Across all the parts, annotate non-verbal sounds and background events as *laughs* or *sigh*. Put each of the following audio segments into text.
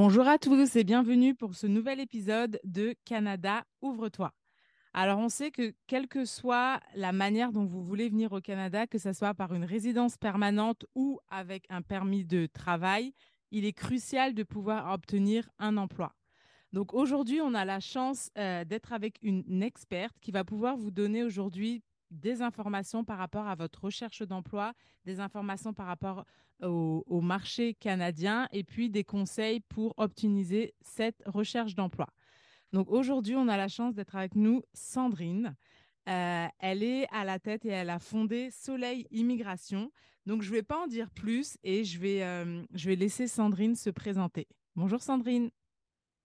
Bonjour à tous et bienvenue pour ce nouvel épisode de Canada Ouvre-toi. Alors on sait que quelle que soit la manière dont vous voulez venir au Canada, que ce soit par une résidence permanente ou avec un permis de travail, il est crucial de pouvoir obtenir un emploi. Donc aujourd'hui, on a la chance euh, d'être avec une experte qui va pouvoir vous donner aujourd'hui des informations par rapport à votre recherche d'emploi, des informations par rapport au, marché canadien et puis des conseils pour optimiser cette recherche d'emploi. Donc aujourd'hui, on a la chance d'être avec nous Sandrine. Euh, elle est à la tête et elle a fondé Soleil Immigration. Donc je ne vais pas en dire plus et je vais, euh, je vais laisser Sandrine se présenter. Bonjour Sandrine.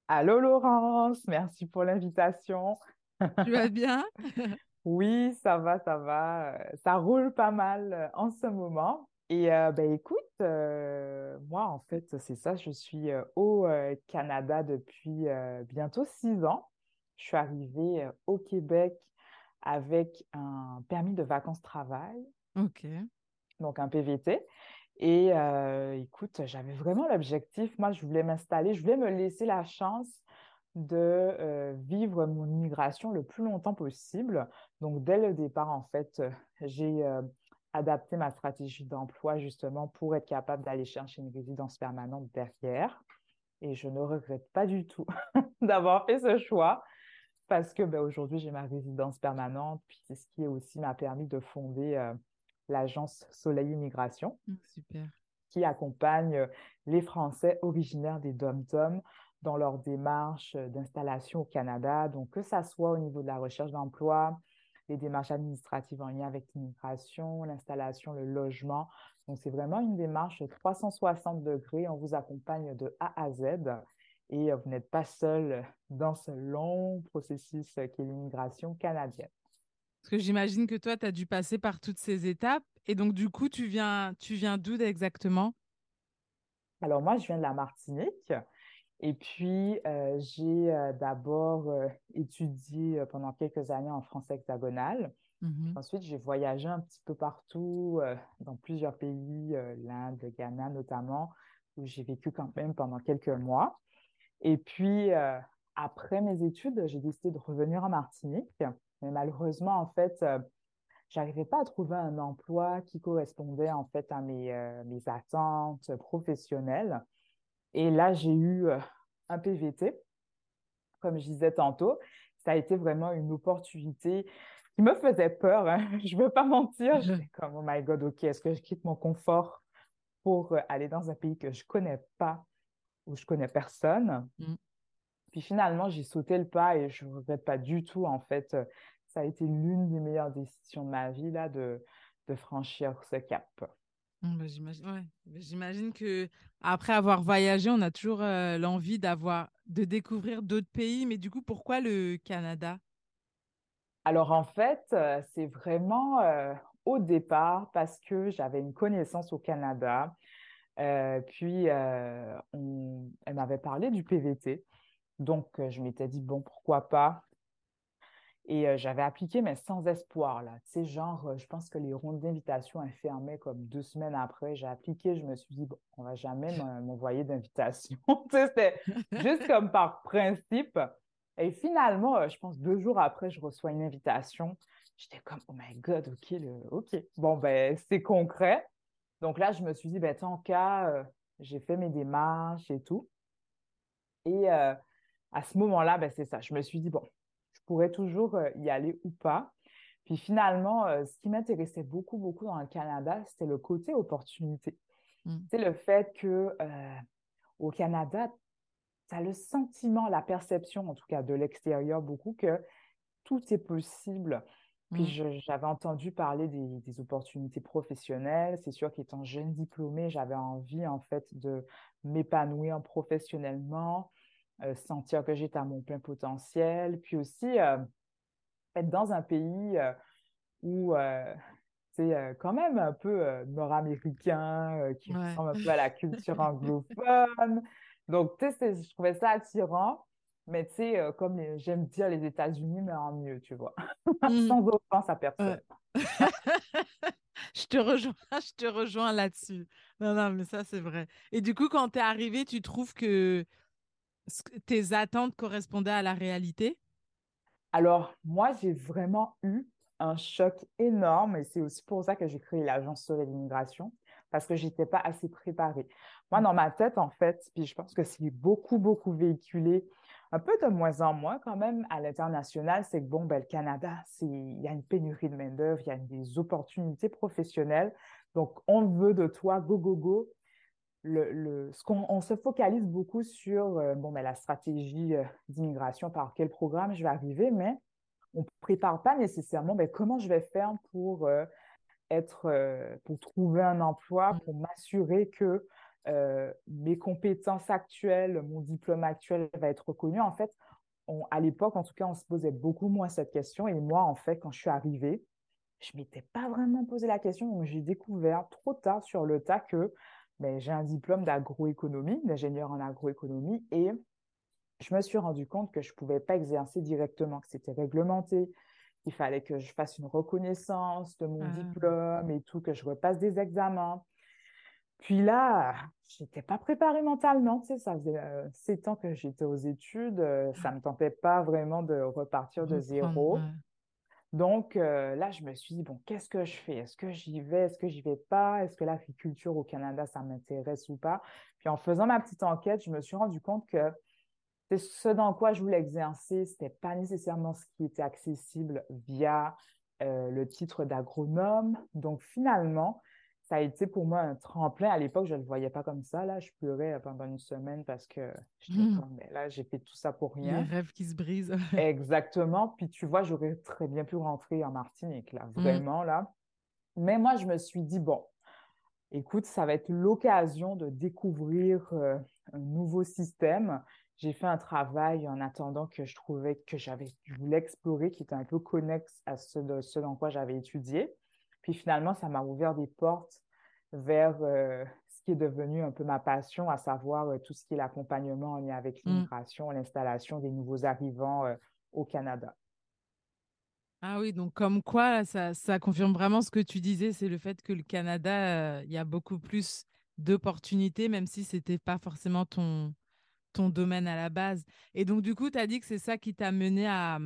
Allô Laurence, merci pour l'invitation. Tu vas bien? *laughs* Oui, ça va, ça va. Ça roule pas mal euh, en ce moment. Et euh, ben, écoute, moi, en fait, c'est ça, je suis au Canada depuis bientôt six ans. Je suis arrivée au Québec avec un permis de vacances-travail. OK. Donc, un PVT. Et écoute, j'avais vraiment l'objectif, moi, je voulais m'installer, je voulais me laisser la chance de vivre mon immigration le plus longtemps possible. Donc, dès le départ, en fait, j'ai euh, adapté ma stratégie d'emploi justement pour être capable d'aller chercher une résidence permanente derrière. Et je ne regrette pas du tout *laughs* d'avoir fait ce choix parce que ben, aujourd'hui, j'ai ma résidence permanente, puis c'est ce qui aussi m'a permis de fonder l'agence Soleil Immigration. Mmh, super. Qui accompagne les Français originaires des dom-toms dans leur démarche d'installation au Canada. Donc, que ça soit au niveau de la recherche d'emploi, les démarches administratives en lien avec l'immigration, l'installation, le logement. Donc, c'est vraiment une démarche 360 degrés. On vous accompagne de A à Z et vous n'êtes pas seul dans ce long processus qu'est l'immigration canadienne. Parce que j'imagine que toi, tu as dû passer par toutes ces étapes. Et donc, du coup, tu viens, tu viens d'où exactement? Alors, moi, je viens de la Martinique. Et puis, euh, j'ai euh, d'abord euh, étudié pendant quelques années en français hexagonal. Mmh Ensuite, j'ai voyagé un petit peu partout, dans plusieurs pays, l'Inde, le Ghana notamment, où j'ai vécu quand même pendant quelques mois. Et puis, après mes études, j'ai décidé de revenir en Martinique. Mais malheureusement, en fait, j'arrivais pas à trouver un emploi qui correspondait en fait à mes, mes attentes professionnelles. Et là, j'ai eu euh, un PVT, comme je disais tantôt. Ça a été vraiment une opportunité qui me faisait peur. Hein. *laughs* Je ne veux pas mentir. J'étais comme, oh my God, OK, est-ce que je quitte mon confort pour euh, aller dans un pays que je ne connais pas, où je ne connais personne? Mm. Puis finalement, j'ai sauté le pas et je ne regrette pas du tout. En fait, ça a été l'une des meilleures décisions de ma vie là, de, de franchir ce cap. Mmh, bah, j'imagine, ouais. Bah, j'imagine que après avoir voyagé, on a toujours euh, l'envie d'avoir, de découvrir d'autres pays. Mais du coup, pourquoi le Canada? Alors en fait, euh, c'est vraiment euh, au départ parce que j'avais une connaissance au Canada. puis elle m'avait parlé du PVT. Donc je m'étais dit, bon, pourquoi pas? Et euh, j'avais appliqué, mais sans espoir, là. Tu sais, genre, euh, je pense que les rondes d'invitation fermé comme deux semaines après. J'ai appliqué, je me suis dit, bon, on va jamais *laughs* m'envoyer d'invitation. *laughs* tu sais, c'était juste comme par principe. Et finalement, euh, je pense deux jours après, je reçois une invitation. J'étais comme, oh my God, OK, le... OK. Bon, ben, c'est concret. Donc là, je me suis dit, ben, tant qu'à, j'ai fait mes démarches et tout. Et à ce moment-là, ben, c'est ça. Je me suis dit, bon, pourrais toujours euh, y aller ou pas. Puis finalement, euh, ce qui m'intéressait beaucoup, beaucoup dans le Canada, c'était le côté opportunité. Mm. C'est le fait que euh, au Canada, tu as le sentiment, la perception, en tout cas de l'extérieur, beaucoup que tout est possible. Puis mm. j'avais entendu parler des, des opportunités professionnelles. C'est sûr qu'étant jeune diplômée, j'avais envie en fait de m'épanouir professionnellement, sentir que j'étais à mon plein potentiel, puis aussi euh, être dans un pays euh, où c'est quand même un peu nord-américain, qui ressemble un peu à la *laughs* culture anglophone. Donc, tu sais, je trouvais ça attirant. Mais tu sais, comme j'aime dire les États-Unis, mais en mieux, tu vois. *laughs* Mmh. Sans offense à personne. *laughs* je te rejoins, je te rejoins là-dessus. Non, non, mais ça, c'est vrai. Et du coup, quand tu es arrivé, tu trouves que tes attentes correspondaient à la réalité? Alors, moi, j'ai vraiment eu un choc énorme et c'est aussi pour ça que j'ai créé l'agence Soleil Immigration parce que je n'étais pas assez préparée. Moi, dans ma tête, en fait, puis je pense que c'est beaucoup, beaucoup véhiculé, un peu de moins en moins quand même à l'international, c'est que bon, ben, le Canada, il y a une pénurie de main-d'œuvre, il y a des opportunités professionnelles. Donc, on veut de toi, go, go, go. Le, ce qu'on, on se focalise beaucoup sur euh, bon, ben, la stratégie euh, d'immigration, par quel programme je vais arriver, mais on ne prépare pas nécessairement ben, comment je vais faire pour euh, être, pour trouver un emploi, mmh. pour m'assurer que mes compétences actuelles, mon diplôme actuel va être reconnu. En fait, à l'époque, en tout cas, on se posait beaucoup moins cette question. Et moi, en fait, quand je suis arrivée, je ne m'étais pas vraiment posé la question. Donc, j'ai découvert trop tard sur le tas que ben, j'ai un diplôme d'agroéconomie, d'ingénieur en agroéconomie. Et je me suis rendu compte que je ne pouvais pas exercer directement, que c'était réglementé, qu'il fallait que je fasse une reconnaissance de mon ah. diplôme et tout, que je repasse des examens. Puis là, je n'étais pas préparée mentalement. Tu sais, ça faisait euh, sept ans que j'étais aux études. Euh, ça ne me tentait pas vraiment de repartir de zéro. Donc euh, là, je me suis dit, bon, qu'est-ce que je fais? Est-ce que j'y vais? Est-ce que j'y vais pas? Est-ce que l'agriculture au Canada, ça m'intéresse ou pas? Puis en faisant ma petite enquête, je me suis rendu compte que ce dans quoi je voulais exercer, ce n'était pas nécessairement ce qui était accessible via le titre d'agronome. Donc finalement, ça a été pour moi un tremplin. À l'époque, je ne le voyais pas comme ça. Là, je pleurais pendant une semaine parce que mmh. mais là, j'ai fait tout ça pour rien. Les rêves qui se brisent. Exactement. Puis tu vois, j'aurais très bien pu rentrer en Martinique, là, mmh. vraiment, là. Mais moi, je me suis dit, bon, écoute, ça va être l'occasion de découvrir euh, un nouveau système. J'ai fait un travail en attendant que je trouvais que j'avais, je voulais explorer, qui était un peu connexe à ce, de, ce dans quoi j'avais étudié. Puis finalement, ça m'a ouvert des portes vers euh, ce qui est devenu un peu ma passion, à savoir euh, tout ce qui est l'accompagnement en lien avec mmh. l'immigration, l'installation des nouveaux arrivants euh, au Canada. Ah oui, donc comme quoi, ça, ça confirme vraiment ce que tu disais, c'est le fait que le Canada, il y a beaucoup plus d'opportunités, même si ce n'était pas forcément ton, ton domaine à la base. Et donc, du coup, tu as dit que c'est ça qui t'a mené à,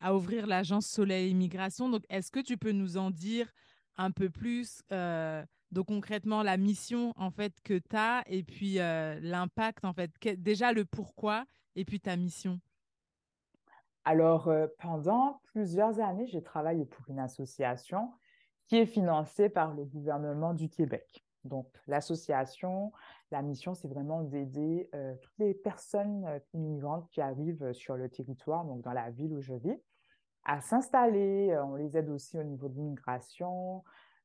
à ouvrir l'agence Soleil Immigration. Donc, est-ce que tu peux nous en dire un peu plus euh, concrètement la mission en fait que tu as et puis euh, l'impact en fait déjà le pourquoi et puis ta mission. Alors euh, pendant plusieurs années j'ai travaillé pour une association qui est financée par le gouvernement du Québec. Donc l'association la mission c'est vraiment d'aider toutes les personnes immigrantes qui arrivent sur le territoire donc dans la ville où je vis à s'installer. Euh, on les aide aussi au niveau de l'immigration,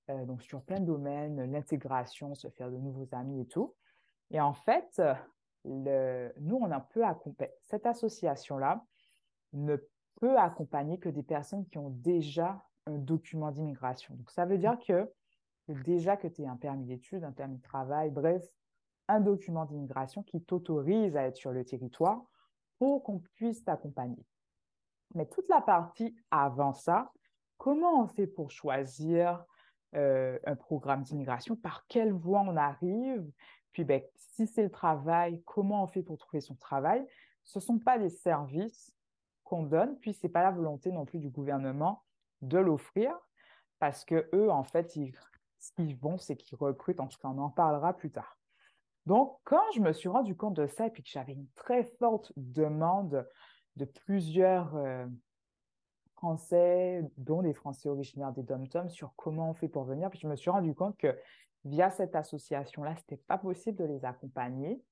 euh, donc sur plein de domaines, l'intégration, se faire de nouveaux amis et tout. Et en fait, nous, on a peu accompagné. Cette association-là ne peut accompagner que des personnes qui ont déjà un document d'immigration. Donc, ça veut dire que déjà que tu es un permis d'études, un permis de travail, bref, un document d'immigration qui t'autorise à être sur le territoire pour qu'on puisse t'accompagner. Mais toute la partie avant ça, comment on fait pour choisir euh, un programme d'immigration, par quelle voie on arrive, puis ben, si c'est le travail, comment on fait pour trouver son travail? Ce ne sont pas des services qu'on donne, puis ce n'est pas la volonté non plus du gouvernement de l'offrir, parce que eux, en fait, ce qu'ils vont, c'est qu'ils recrutent, en tout cas, on en parlera plus tard. Donc, quand je me suis rendu compte de ça et puis que j'avais une très forte demande de plusieurs euh, Français, dont les Français originaires des dom sur comment on fait pour venir. Puis je me suis rendu compte que via cette association-là, ce n'était pas possible de les accompagner.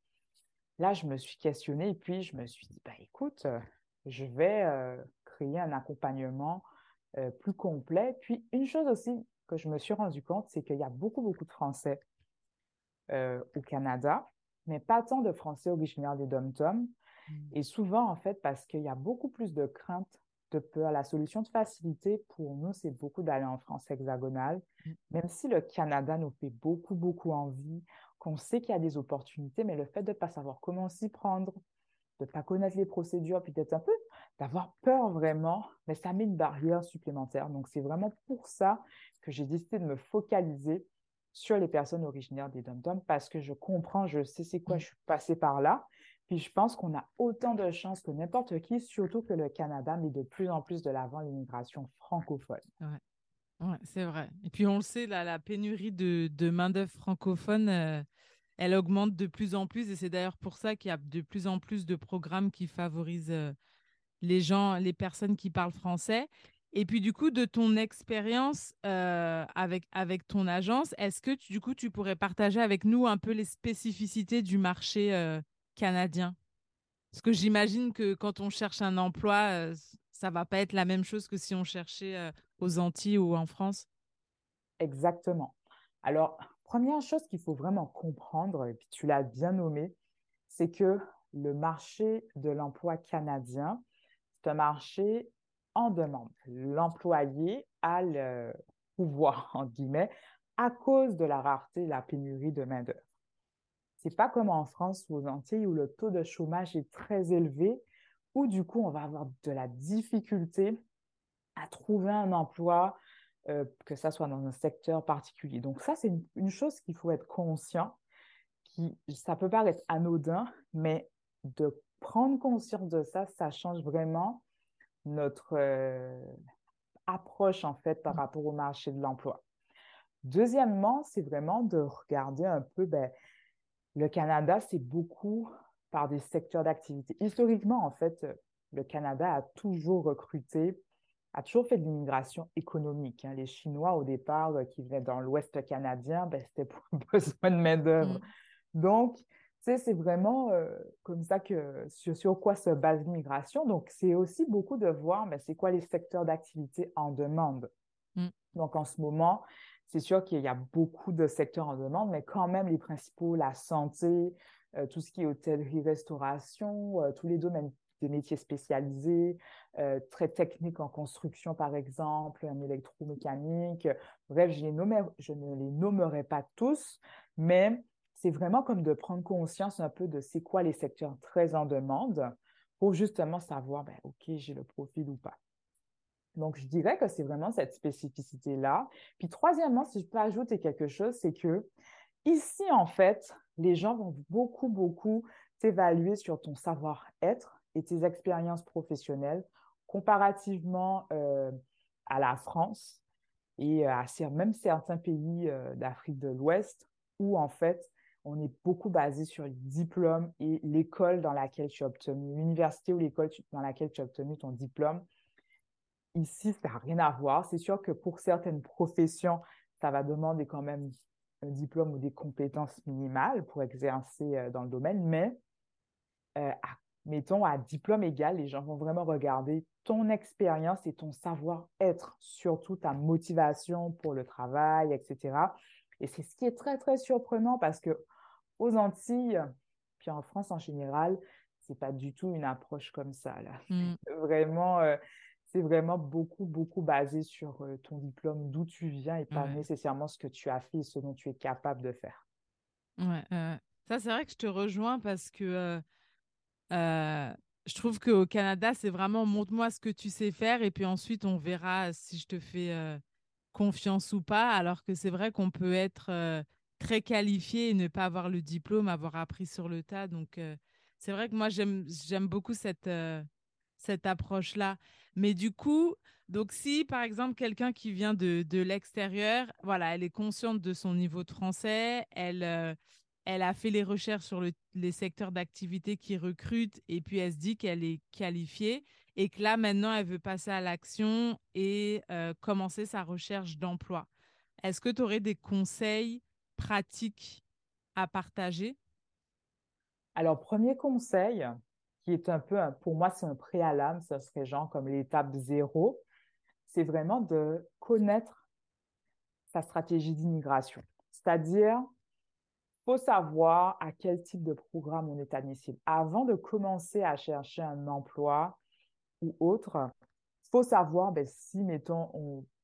Là, je me suis questionnée et puis je me suis dit, bah, écoute, euh, je vais euh, créer un accompagnement plus complet. Puis une chose aussi que je me suis rendu compte, c'est qu'il y a beaucoup, beaucoup de Français au Canada, mais pas tant de Français originaires des dom. Et souvent, en fait, parce qu'il y a beaucoup plus de crainte, de peur. La solution de facilité pour nous, c'est beaucoup d'aller en France hexagonale, mmh. même si le Canada nous fait beaucoup, beaucoup envie, qu'on sait qu'il y a des opportunités, mais le fait de ne pas savoir comment s'y prendre, de ne pas connaître les procédures, puis d'être un peu, d'avoir peur vraiment, mais ça met une barrière supplémentaire. Donc, c'est vraiment pour ça que j'ai décidé de me focaliser sur les personnes originaires des dom parce que je comprends, je sais c'est quoi, mmh. je suis passée par là, Puis je pense qu'on a autant de chances que n'importe qui, surtout que le Canada met de plus en plus de l'avant l'immigration francophone. Ouais. c'est vrai. Et puis on le sait, la pénurie de, de main-d'œuvre francophone, euh, elle augmente de plus en plus. Et c'est d'ailleurs pour ça qu'il y a de plus en plus de programmes qui favorisent euh, les gens, les personnes qui parlent français. Et puis du coup, de ton expérience euh, avec, avec ton agence, est-ce que du coup, tu pourrais partager avec nous un peu les spécificités du marché canadien Parce que j'imagine que quand on cherche un emploi, euh, ça va pas être la même chose que si on cherchait euh, aux Antilles ou en France. Exactement. Alors, première chose qu'il faut vraiment comprendre, et puis tu l'as bien nommé, c'est que le marché de l'emploi canadien, c'est un marché en demande. L'employé a le pouvoir, *laughs* en guillemets, à cause de la rareté, la pénurie de main-d'œuvre. C'est pas comme en France ou aux Antilles où le taux de chômage est très élevé, où du coup on va avoir de la difficulté à trouver un emploi, euh, que ça soit dans un secteur particulier. Donc ça, c'est une, chose qu'il faut être conscient, qui, ça peut paraître anodin, mais de prendre conscience de ça, ça change vraiment notre euh, approche en fait par mmh. rapport au marché de l'emploi. Deuxièmement, c'est vraiment de regarder un peu, ben, le Canada, c'est beaucoup par des secteurs d'activité. Historiquement, en fait, le Canada a toujours recruté, a toujours fait de l'immigration économique. Hein. Les Chinois, au départ, euh, qui venaient dans l'Ouest canadien, ben, c'était pour *laughs* besoin de main-d'œuvre. Mm. Donc, c'est vraiment euh, comme ça que sur, quoi se base l'immigration. Donc, c'est aussi beaucoup de voir mais ben, c'est quoi les secteurs d'activité en demande. Mm. Donc, en ce moment, c'est sûr qu'il y a beaucoup de secteurs en demande, mais quand même les principaux, la santé, euh, tout ce qui est hôtellerie, restauration, euh, tous les domaines des métiers spécialisés, euh, très techniques en construction par exemple, en électromécanique. Bref, je, ne les nommerai pas tous, mais c'est vraiment comme de prendre conscience un peu de c'est quoi les secteurs très en demande pour justement savoir, ben, OK, j'ai le profil ou pas. Donc, je dirais que c'est vraiment cette spécificité-là. Puis, troisièmement, si je peux ajouter quelque chose, c'est que ici, en fait, les gens vont beaucoup, beaucoup t'évaluer sur ton savoir-être et tes expériences professionnelles comparativement euh, à la France et à même certains pays euh, d'Afrique de l'Ouest où, en fait, on est beaucoup basé sur le diplôme et l'école dans laquelle tu as obtenu, l'université ou l'école dans laquelle tu as obtenu ton diplôme Ici, ça n'a rien à voir. C'est sûr que pour certaines professions, ça va demander quand même un diplôme ou des compétences minimales pour exercer euh, dans le domaine, mais euh, mettons à diplôme égal, les gens vont vraiment regarder ton expérience et ton savoir-être, surtout ta motivation pour le travail, etc. Et c'est ce qui est très, très surprenant parce que aux Antilles, puis en France en général, c'est pas du tout une approche comme ça. Là. Mmh. *laughs* Vraiment, euh, c'est vraiment beaucoup, beaucoup basé sur euh, ton diplôme, d'où tu viens et pas nécessairement ce que tu as fait et ce dont tu es capable de faire. Ouais, ça, c'est vrai que je te rejoins parce que euh, je trouve qu'au Canada, c'est vraiment montre-moi ce que tu sais faire et puis ensuite, on verra si je te fais confiance ou pas. Alors que c'est vrai qu'on peut être très qualifié et ne pas avoir le diplôme, avoir appris sur le tas. Donc, c'est vrai que moi, j'aime beaucoup cette cette approche-là. Mais du coup, donc si par exemple quelqu'un qui vient de, de l'extérieur, voilà, elle est consciente de son niveau de français, elle, euh, elle a fait les recherches sur les secteurs d'activité qui recrutent et puis elle se dit qu'elle est qualifiée et que là maintenant elle veut passer à l'action et euh, commencer sa recherche d'emploi. Est-ce que tu aurais des conseils pratiques à partager? Alors, premier conseil, qui est un peu, pour moi, c'est un préalable, ce serait genre comme l'étape zéro, c'est vraiment de connaître sa stratégie d'immigration. C'est-à-dire, faut savoir à quel type de programme on est admissible. Avant de commencer à chercher un emploi ou autre, faut savoir ben, si, mettons,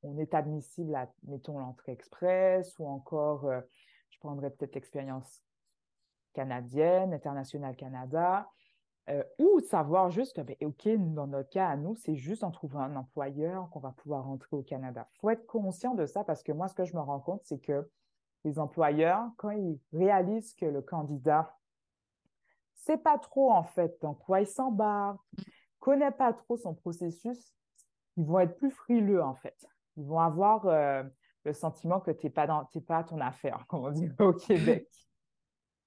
on, est admissible à, mettons, l'entrée express ou encore, euh, je prendrais peut-être l'expérience canadienne, internationale Canada, euh, ou savoir juste que, ben, OK, dans notre cas, à nous, c'est juste en trouvant un employeur qu'on va pouvoir rentrer au Canada. Il faut être conscient de ça parce que moi, ce que je me rends compte, c'est que les employeurs, quand ils réalisent que le candidat sait pas trop en fait dans quoi il s'embarque, connaît pas trop son processus, ils vont être plus frileux en fait. Ils vont avoir euh, le sentiment que tu n'es pas, dans, pas à ton affaire, *laughs* comme on dit au Québec.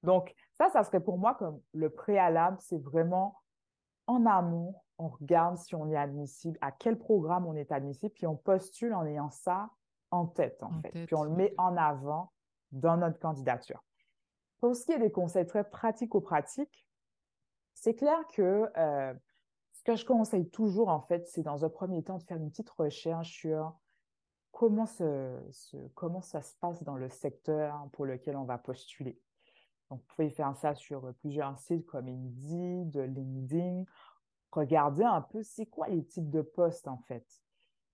Donc, ça, ça serait pour moi comme le préalable, c'est vraiment en amont, on regarde si on est admissible, à quel programme on est admissible, puis on postule en ayant ça en tête, en, fait. puis on le met en avant dans notre candidature. Pour ce qui est des conseils très pratico-pratiques, c'est clair que euh, ce que je conseille toujours, en fait, c'est dans un premier temps de faire une petite recherche sur comment, comment ça se passe dans le secteur pour lequel on va postuler. Donc, vous pouvez faire ça sur plusieurs sites comme Indeed, LinkedIn. Regardez un peu c'est quoi les types de postes en fait?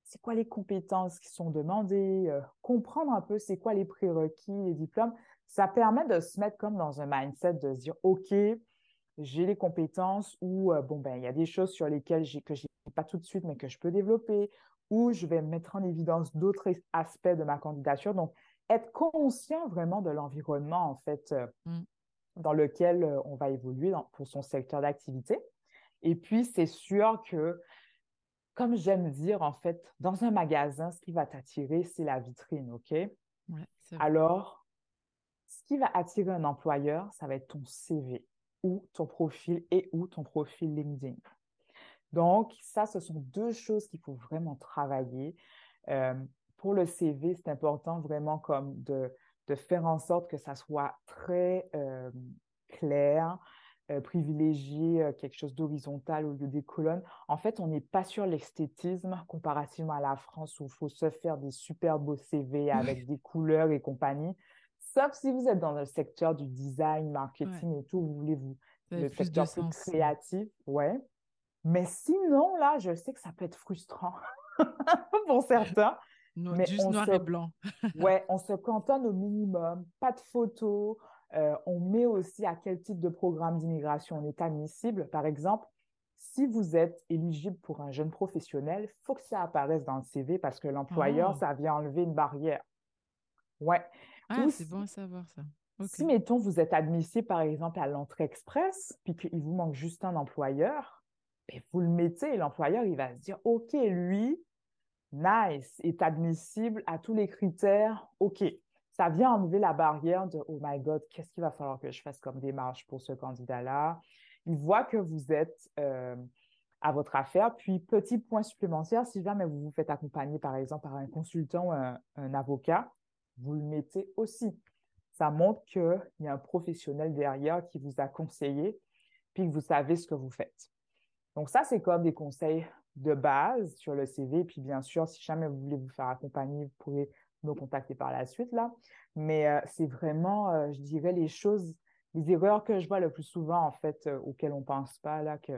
C'est quoi les compétences qui sont demandées, euh, comprendre un peu c'est quoi les prérequis, les diplômes? Ça permet de se mettre comme dans un mindset de se dire OK, j'ai les compétences ou euh, bon ben il y a des choses sur lesquelles j'ai que j'ai pas tout de suite mais que je peux développer ou je vais mettre en évidence d'autres aspects de ma candidature. Donc être conscient vraiment de l'environnement, en fait, euh, mm. dans lequel euh, on va évoluer pour son secteur d'activité. Et puis, c'est sûr que, comme j'aime dire, en fait, dans un magasin, ce qui va t'attirer, c'est la vitrine, OK? Alors, ce qui va attirer un employeur, ça va être ton CV ou ton profil et ou ton profil LinkedIn. Donc, ça, ce sont deux choses qu'il faut vraiment travailler. Euh, pour le CV, c'est important vraiment comme de, de, faire en sorte que ça soit très euh, clair, euh, privilégier euh, quelque chose d'horizontal au lieu des colonnes. En fait, on n'est pas sur l'esthétisme comparativement à la France où il faut se faire des super beaux CV *laughs* avec des couleurs et compagnie. Sauf si vous êtes dans le secteur du design, marketing et tout, vous voulez vous le secteur plus créatif, ouais. Mais sinon, là, je sais que ça peut être frustrant *laughs* pour certains mais juste noir et blanc. *laughs* ouais, on se cantonne au minimum, pas de photos. Euh, on met aussi à quel type de programme d'immigration on est admissible. Par exemple, si vous êtes éligible pour un jeune professionnel, il faut que ça apparaisse dans le CV parce que l'employeur, oh. ça vient enlever une barrière. Ouais. Ah, c'est bon à savoir ça. Si, mettons, vous êtes admissible, par exemple, à l'entrée express, puis qu'il vous manque juste un employeur, ben, vous le mettez et l'employeur, il va se dire, OK, lui, nice, est admissible à tous les critères, OK. Ça vient enlever la barrière de Oh my God, qu'est-ce qu'il va falloir que je fasse comme démarche pour ce candidat-là? Il voit que vous êtes euh, à votre affaire. Puis, petit point supplémentaire, si jamais vous vous faites accompagner, par exemple, par un consultant ou un, un avocat, vous le mettez aussi. Ça montre qu'il y a un professionnel derrière qui vous a conseillé, puis que vous savez ce que vous faites. Donc, ça, c'est comme des conseils de base sur le CV. Puis bien sûr, si jamais vous voulez vous faire accompagner, vous pouvez nous contacter par la suite là. Mais euh, c'est vraiment, euh, je dirais, les choses, les erreurs que je vois le plus souvent en fait, euh, auxquelles on pense pas là, que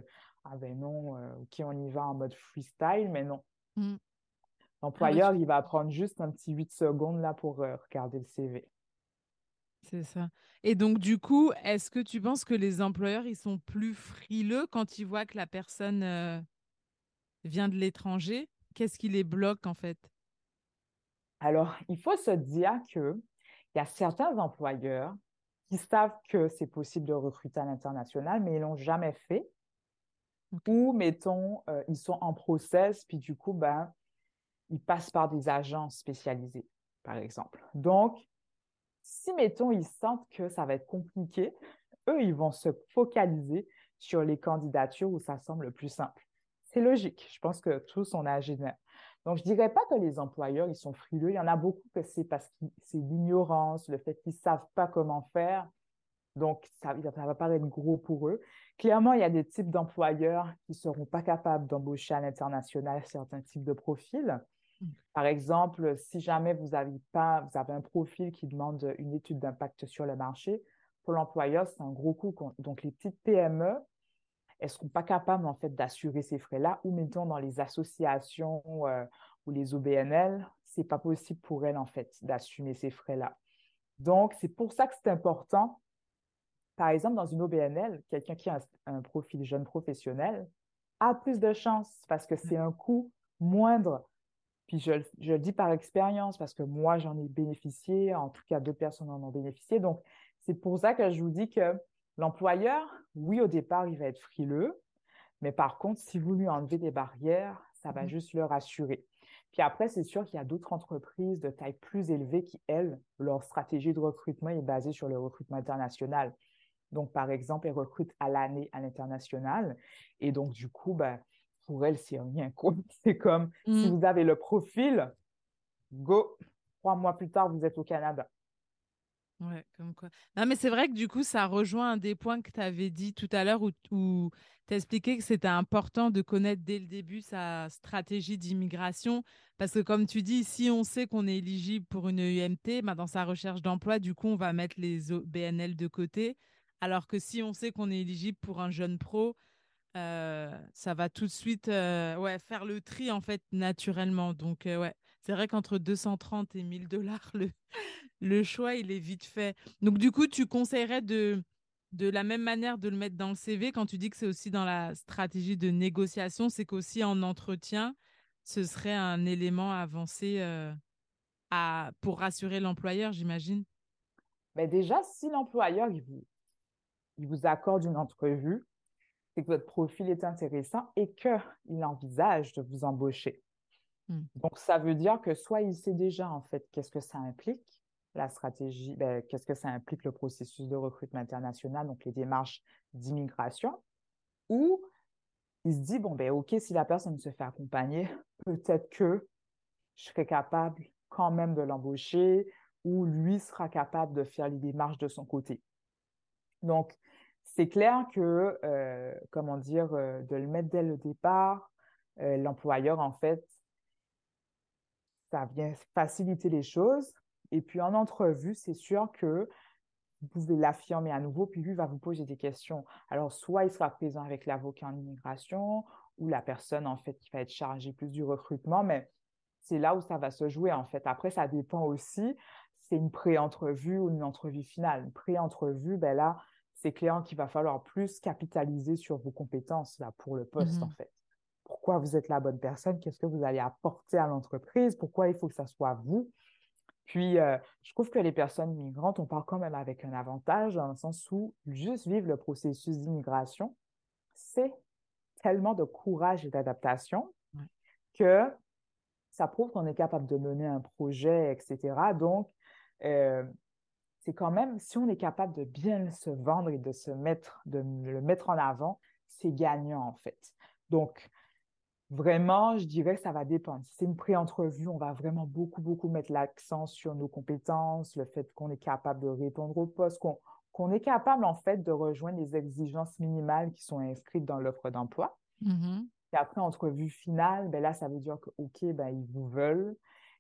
ah ben non, ok, on y va en mode freestyle, mais non. Mmh. L'employeur, il va prendre juste un petit 8 secondes là pour regarder le CV. C'est ça. Et donc, du coup, est-ce que tu penses que les employeurs, ils sont plus frileux quand ils voient que la personne vient de l'étranger, qu'est-ce qui les bloque en fait? Alors, il faut se dire qu'il y a certains employeurs qui savent que c'est possible de recruter à l'international, mais ils l'ont jamais fait. Ou, mettons, euh, ils sont en process, puis du coup, ben, ils passent par des agences spécialisées, par exemple. Donc, si, mettons, ils sentent que ça va être compliqué, eux, ils vont se focaliser sur les candidatures où ça semble le plus simple c'est logique. Je pense que tous, on a agi Donc, je ne dirais pas que les employeurs, ils sont frileux. Il y en a beaucoup que c'est parce que c'est l'ignorance, le fait qu'ils ne savent pas comment faire. Donc, ça, ça va paraître gros pour eux. Clairement, il y a des types d'employeurs qui ne seront pas capables d'embaucher à l'international certains types de profils. Mmh. Par exemple, si jamais vous avez, pas, vous avez un profil qui demande une étude d'impact sur le marché, pour l'employeur, c'est un gros coût. Donc, les petites PME, elles ne seront pas capables en fait d'assurer ces frais-là ou mettons dans les associations euh, ou les OBNL, c'est pas possible pour elles en fait d'assumer ces frais-là. Donc, c'est pour ça que c'est important. Par exemple, dans une OBNL, quelqu'un qui a un, profil jeune professionnel a plus de chances parce que c'est un coût moindre. Puis je, je le dis par expérience parce que moi, j'en ai bénéficié, en tout cas, deux personnes en ont bénéficié. Donc, c'est pour ça que je vous dis que L'employeur, oui, au départ, il va être frileux, mais par contre, si vous lui enlevez des barrières, ça va mmh juste le rassurer. Puis après, c'est sûr qu'il y a d'autres entreprises de taille plus élevée qui, elles, leur stratégie de recrutement est basée sur le recrutement international. Donc, par exemple, elles recrutent à l'année à l'international. Et donc, du coup, ben, pour elles, c'est rien. *laughs* C'est comme si mmh. vous avez le profil, go, trois mois plus tard, vous êtes au Canada. Ouais, comme quoi. Non, mais c'est vrai que du coup, ça rejoint un des points que tu avais dit tout à l'heure où, où tu expliqué que c'était important de connaître dès le début sa stratégie d'immigration. Parce que comme tu dis, si on sait qu'on est éligible pour une UMT, bah, dans sa recherche d'emploi, du coup, on va mettre les BNL de côté. Alors que si on sait qu'on est éligible pour un jeune pro, euh, ça va tout de suite euh, ouais, faire le tri en fait naturellement. Donc euh, ouais, c'est vrai qu'entre 230 et 1000 dollars, le, le choix, il est vite fait. Donc, du coup, tu conseillerais de, de la même manière de le mettre dans le CV quand tu dis que c'est aussi dans la stratégie de négociation, c'est qu'aussi en entretien, ce serait un élément avancé euh, à, pour rassurer l'employeur, j'imagine? Mais déjà, si l'employeur il vous, il vous accorde une entrevue, c'est que votre profil est intéressant et qu'il envisage de vous embaucher. Hmm. Donc, ça veut dire que soit il sait déjà, en fait, qu'est-ce que ça implique, la stratégie, ben, qu'est-ce que ça implique le processus de recrutement international, donc les démarches d'immigration, ou il se dit, bon, ben, OK, si la personne se fait accompagner, *laughs* peut-être que je serai capable quand même de l'embaucher, ou lui sera capable de faire les démarches de son côté. Donc, c'est clair que, euh, comment dire, euh, de le mettre dès le départ, euh, l'employeur, en fait, ça vient faciliter les choses. Et puis en entrevue, c'est sûr que vous pouvez l'affirmer à nouveau, puis lui va vous poser des questions. Alors, soit il sera présent avec l'avocat en immigration ou la personne, en fait, qui va être chargée plus du recrutement, mais c'est là où ça va se jouer, en fait. Après, ça dépend aussi, c'est une pré-entrevue ou une entrevue finale. Une pré-entrevue, ben là, c'est clair qu'il va falloir plus capitaliser sur vos compétences là, pour le poste, en mmh fait pourquoi vous êtes la bonne personne, qu'est-ce que vous allez apporter à l'entreprise, pourquoi il faut que ça soit vous? Puis, euh, je trouve que les personnes migrantes, on parle quand même avec un avantage dans le sens où juste vivre le processus d'immigration, c'est tellement de courage et d'adaptation que ça prouve qu'on est capable de mener un projet, etc. Donc, euh, c'est quand même, si on est capable de bien se vendre et de se mettre, de le mettre en avant, c'est gagnant en fait. Donc, Vraiment, je dirais que ça va dépendre. Si c'est une pré-entrevue, on va vraiment beaucoup, beaucoup mettre l'accent sur nos compétences, le fait qu'on est capable de répondre au poste, qu'on est capable, en fait, de rejoindre les exigences minimales qui sont inscrites dans l'offre d'emploi. Mm-hmm. Et après, entrevue finale, ben là, ça veut dire que, OK, ben, ils vous veulent.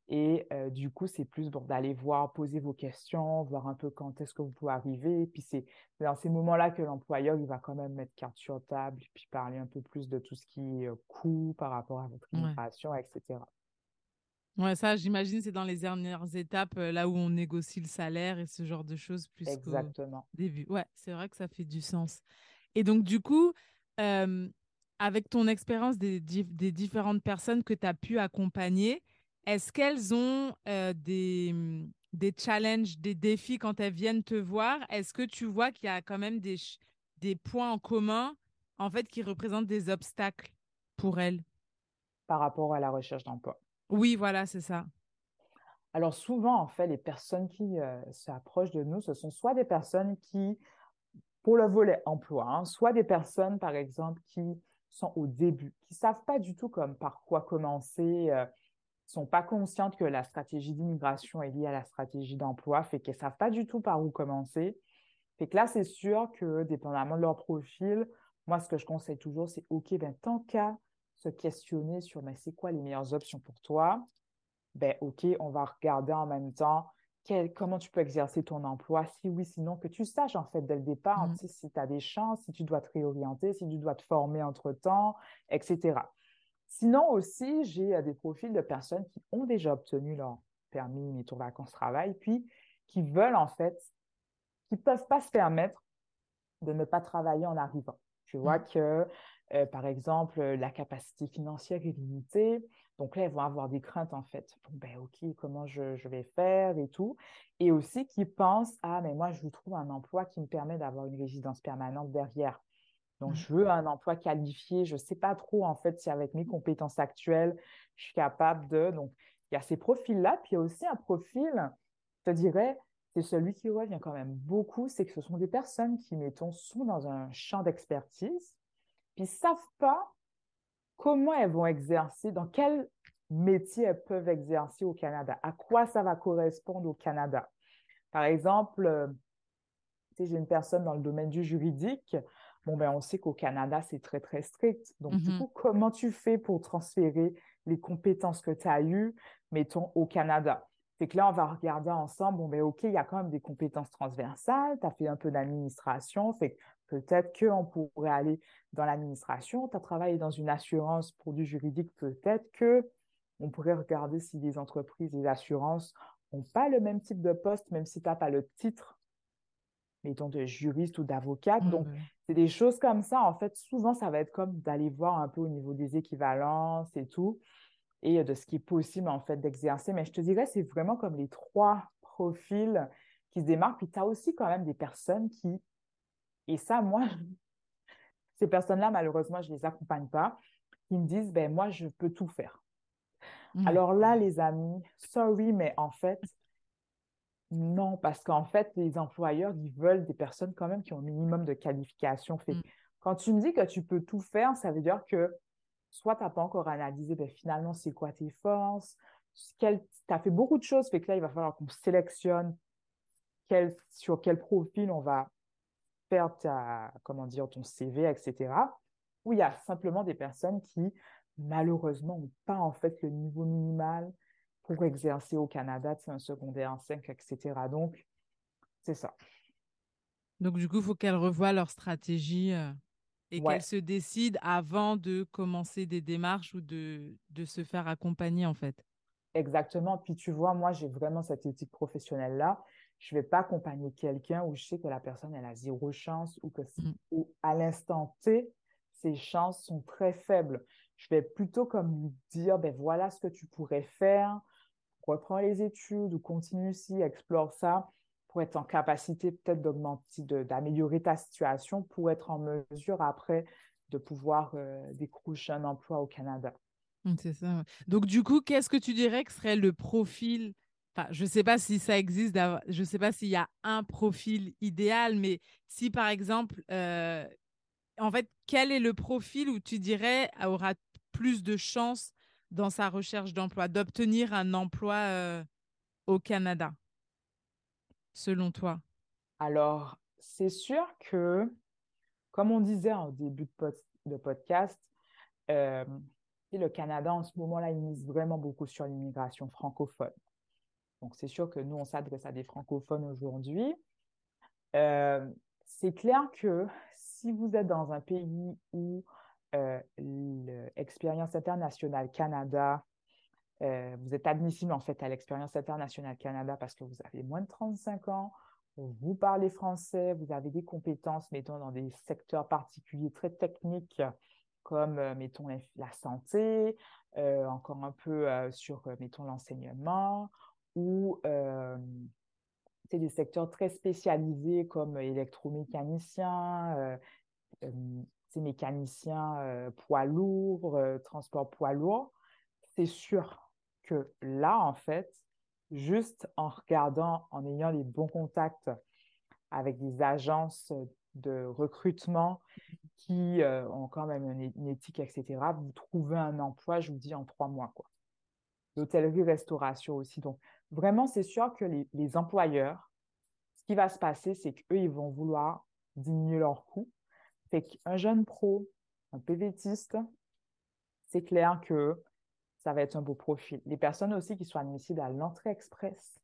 Et euh, du coup, c'est plus bon, d'aller voir, poser vos questions, voir un peu quand est-ce que vous pouvez arriver. Et puis, c'est dans ces moments-là que l'employeur, il va quand même mettre carte sur table et puis parler un peu plus de tout ce qui est euh, coût par rapport à votre immigration, etc. Ouais, ça, j'imagine, c'est dans les dernières étapes, euh, là où on négocie le salaire et ce genre de choses plus Exactement. début. Ouais, c'est vrai que ça fait du sens. Et donc, du coup, avec ton expérience des, des différentes personnes que tu as pu accompagner, est-ce qu'elles ont euh, des, mmh, des challenges, des défis quand elles viennent te voir? Est-ce que tu vois qu'il y a quand même des, des points en commun en fait qui représentent des obstacles pour elles? Par rapport à la recherche d'emploi. Oui, voilà, c'est ça. Alors souvent, en fait, les personnes qui euh, s'approchent de nous, ce sont soit des personnes qui, pour le volet emploi, hein, soit des personnes, par exemple, qui sont au début, qui ne savent pas du tout comme par quoi commencer. Euh, sont pas conscientes que la stratégie d'immigration est liée à la stratégie d'emploi, fait qu'elles savent pas du tout par où commencer. Fait que là, c'est sûr que, dépendamment de leur profil, moi, ce que je conseille toujours, c'est OK, ben, tant qu'à se questionner sur mais c'est quoi les meilleures options pour toi, ben OK, on va regarder en même temps comment tu peux exercer ton emploi, si oui, sinon, que tu saches en fait dès le départ mmh. si tu as des chances, si tu dois te réorienter, si tu dois te former entre-temps, etc. Sinon aussi, j'ai euh, des profils de personnes qui ont déjà obtenu leur permis métro vacances travail, puis qui veulent en fait, qui ne peuvent pas se permettre de ne pas travailler en arrivant. Tu vois mmh. que, euh, par exemple, la capacité financière est limitée, Donc là, elles vont avoir des craintes en fait. ben ok, comment je, je, vais faire et tout. Et aussi qui pensent, ah mais moi je vous trouve un emploi qui me permet d'avoir une résidence permanente derrière. Donc mmh. je veux un emploi qualifié. Je ne sais pas trop en fait si avec mes compétences actuelles, je suis capable de. Donc il y a ces profils-là. Puis il y a aussi un profil, je te dirais, c'est celui qui revient quand même beaucoup, c'est que ce sont des personnes qui, mettons, sont dans un champ d'expertise, puis ne savent pas comment elles vont exercer, dans quel métier elles peuvent exercer au Canada, à quoi ça va correspondre au Canada. Par exemple, euh, j'ai une personne dans le domaine du juridique. Bon, ben, on sait qu'au Canada, c'est très, très strict. Donc, du mmh coup, comment tu fais pour transférer les compétences que tu as eues, mettons, au Canada? C'est que là, on va regarder ensemble, bon, ben, OK, il y a quand même des compétences transversales, tu as fait un peu d'administration, fait que peut-être qu'on pourrait aller dans l'administration, tu as travaillé dans une assurance pour du juridique, peut-être que on pourrait regarder si les entreprises, les assurances n'ont pas le même type de poste, même si tu n'as pas le titre, mettons, de juriste ou d'avocate. Donc, c'est des choses comme ça. En fait, souvent, ça va être comme d'aller voir un peu au niveau des équivalences et tout et de ce qui est possible en fait d'exercer. Mais je te dirais, c'est vraiment comme les trois profils qui se démarquent. Puis tu as aussi quand même des personnes qui, et ça, moi, *laughs* ces personnes-là, malheureusement, je ne les accompagne pas, qui me disent, ben moi, je peux tout faire. Mmh. Alors là, les amis, sorry, mais en fait, non, parce qu'en fait, les employeurs, ils veulent des personnes quand même qui ont un minimum de qualification. Fait. Mmh. Quand tu me dis que tu peux tout faire, ça veut dire que soit tu n'as pas encore analysé ben, finalement c'est quoi tes forces, tu as fait beaucoup de choses, fait que là, il va falloir qu'on sélectionne quel, sur quel profil on va faire ta, comment dire, ton CV, etc. Ou il y a simplement des personnes qui, malheureusement, n'ont pas en fait le niveau minimal pour exercer au Canada, c'est un secondaire en 5, etc. Donc, c'est ça. Donc, du coup, il faut qu'elles revoient leur stratégie. Euh, et qu'elle se décide avant de commencer des démarches ou de, de se faire accompagner en fait. Exactement. Puis tu vois, moi, j'ai vraiment cette éthique professionnelle-là. Je ne vais pas accompagner quelqu'un où je sais que la personne, elle a zéro chance ou que mmh. à l'instant T, ses chances sont très faibles. Je vais plutôt comme lui dire, ben voilà ce que tu pourrais faire, reprends les études ou continue ici, explore ça pour être en capacité peut-être d'augmenter, d'améliorer ta situation pour être en mesure après de pouvoir euh, décrocher un emploi au Canada. Mmh, c'est ça. Donc, du coup, qu'est-ce que tu dirais que serait le profil je ne sais pas si ça existe, je ne sais pas s'il y a un profil idéal, mais si par exemple, euh, en fait, quel est le profil où tu dirais aura plus de chances dans sa recherche d'emploi, d'obtenir un emploi euh, au Canada selon toi? Alors, c'est sûr que, comme on disait en début de, podcast, euh, le Canada, en ce moment-là, il mise vraiment beaucoup sur l'immigration francophone. Donc, c'est sûr que nous, on s'adresse à des francophones aujourd'hui. Euh, c'est clair que si vous êtes dans un pays où l'expérience internationale Canada euh, vous êtes admissible en fait à l'expérience internationale Canada parce que vous avez moins de 35 ans, vous parlez français, vous avez des compétences, mettons, dans des secteurs particuliers très techniques comme, euh, mettons, la santé, euh, encore un peu sur, mettons, l'enseignement, ou c'est des secteurs très spécialisés comme électromécanicien, mécanicien poids lourd, transport poids lourd. C'est sûr que là, en fait, juste en regardant, en ayant les bons contacts avec des agences de recrutement qui euh, ont quand même une, éthique, etc., vous trouvez un emploi, je vous dis, en trois mois. quoi. L'hôtellerie-restauration aussi. Donc, vraiment, c'est sûr que les, les, employeurs, ce qui va se passer, c'est qu'eux, ils vont vouloir diminuer leurs coûts. Fait qu'un jeune pro, un PVTiste, c'est clair que ça va être un beau profil. Les personnes aussi qui sont admissibles à l'entrée express,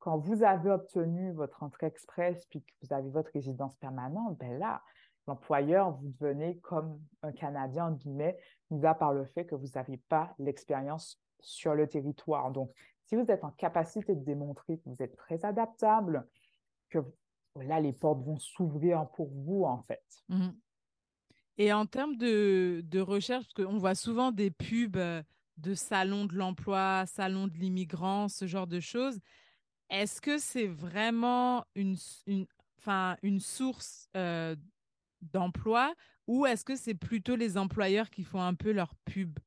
quand vous avez obtenu votre entrée express puis que vous avez votre résidence permanente, ben là, l'employeur, vous devenez comme un Canadien, en guillemets, mis à par le fait que vous n'avez pas l'expérience sur le territoire. Donc, si vous êtes en capacité de démontrer que vous êtes très adaptable, que là, les portes vont s'ouvrir pour vous, en fait. Mmh Et en termes de, recherche, parce qu'on voit souvent des pubs euh, de salon de l'emploi, salon de l'immigrant, ce genre de choses. Est-ce que c'est vraiment une, une, une source euh, d'emploi ou est-ce que c'est plutôt les employeurs qui font un peu leur pub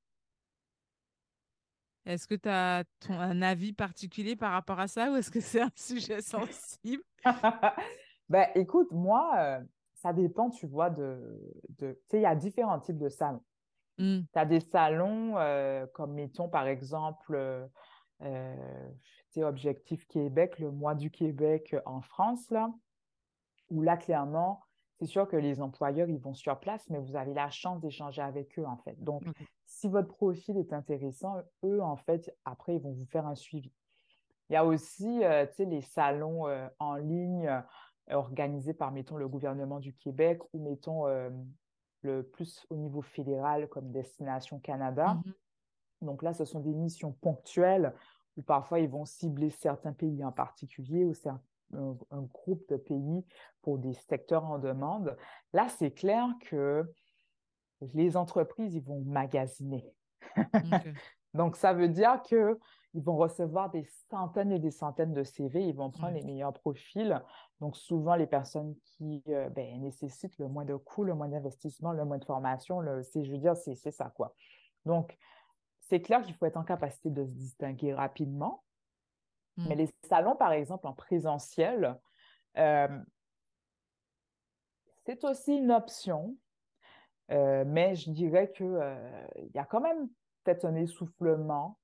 Est-ce que tu as un avis particulier par rapport à ça ou est-ce que c'est un *laughs* sujet sensible? *laughs* Ben, Écoute, moi, euh, ça dépend, tu vois, de... de... Tu sais, il y a différents types de salons. Mmh. Tu as des salons euh, comme, mettons, par exemple, euh, euh Objectif Québec, le mois du Québec en France, là, où là, clairement, c'est sûr que les employeurs, ils vont sur place, mais vous avez la chance d'échanger avec eux, en fait. Donc, si votre profil est intéressant, eux, en fait, après, ils vont vous faire un suivi. Il y a aussi, euh, tu sais, les salons euh, en ligne euh, organisés par, mettons, le gouvernement du Québec ou, mettons, le plus au niveau fédéral comme Destination Canada. Mm-hmm. Donc là, ce sont des missions ponctuelles où parfois ils vont cibler certains pays en particulier ou certains un, groupe de pays pour des secteurs en demande. Là, c'est clair que les entreprises, ils vont magasiner. *laughs* Donc, ça veut dire qu'ils vont recevoir des centaines et des centaines de CV, ils vont prendre les meilleurs profils. Donc, souvent, les personnes qui euh, ben, nécessitent le moins de coûts, le moins d'investissement, le moins de formation, le, je veux dire, c'est ça, quoi. Donc, c'est clair qu'il faut être en capacité de se distinguer rapidement. Mais mm. les salons, par exemple, en présentiel, euh, c'est aussi une option. Euh, mais je dirais qu'il y a quand même peut-être un essoufflement.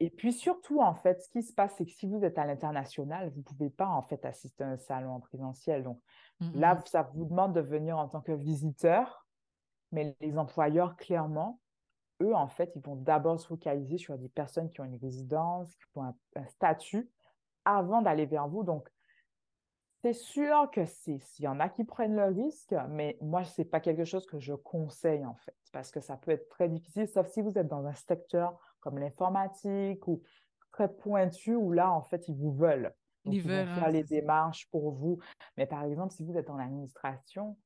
et puis surtout, en fait, ce qui se passe, c'est que si vous êtes à l'international, vous ne pouvez pas en fait assister à un salon en présentiel. Donc là, ça vous demande de venir en tant que visiteur, mais les employeurs, clairement, eux, en fait, ils vont d'abord se focaliser sur des personnes qui ont une résidence, qui ont un, statut, avant d'aller vers vous. Donc, c'est sûr que c'est, s'il y en a qui prennent le risque, mais moi, ce n'est pas quelque chose que je conseille, en fait, parce que ça peut être très difficile, sauf si vous êtes dans un secteur comme l'informatique ou très pointu, où là, en fait, ils vous veulent. ils, veulent faire hein, les démarches pour vous. Mais par exemple, si vous êtes en administration,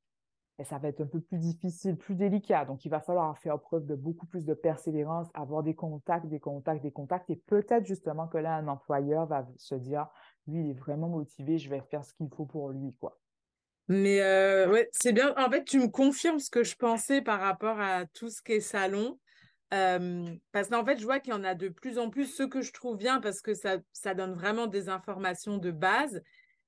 et ça va être un peu plus difficile, plus délicat. Donc, il va falloir faire preuve de beaucoup plus de persévérance, avoir des contacts, des contacts, des contacts. Et peut-être justement que là, un employeur va se dire, lui, il est vraiment motivé, je vais faire ce qu'il faut pour lui, quoi. Mais euh, ouais, c'est bien. En fait, tu me confirmes ce que je pensais par rapport à tout ce qui est salon. Euh, parce qu'en fait, je vois qu'il y en a de plus en plus, ce que je trouve bien parce que ça, ça donne vraiment des informations de base.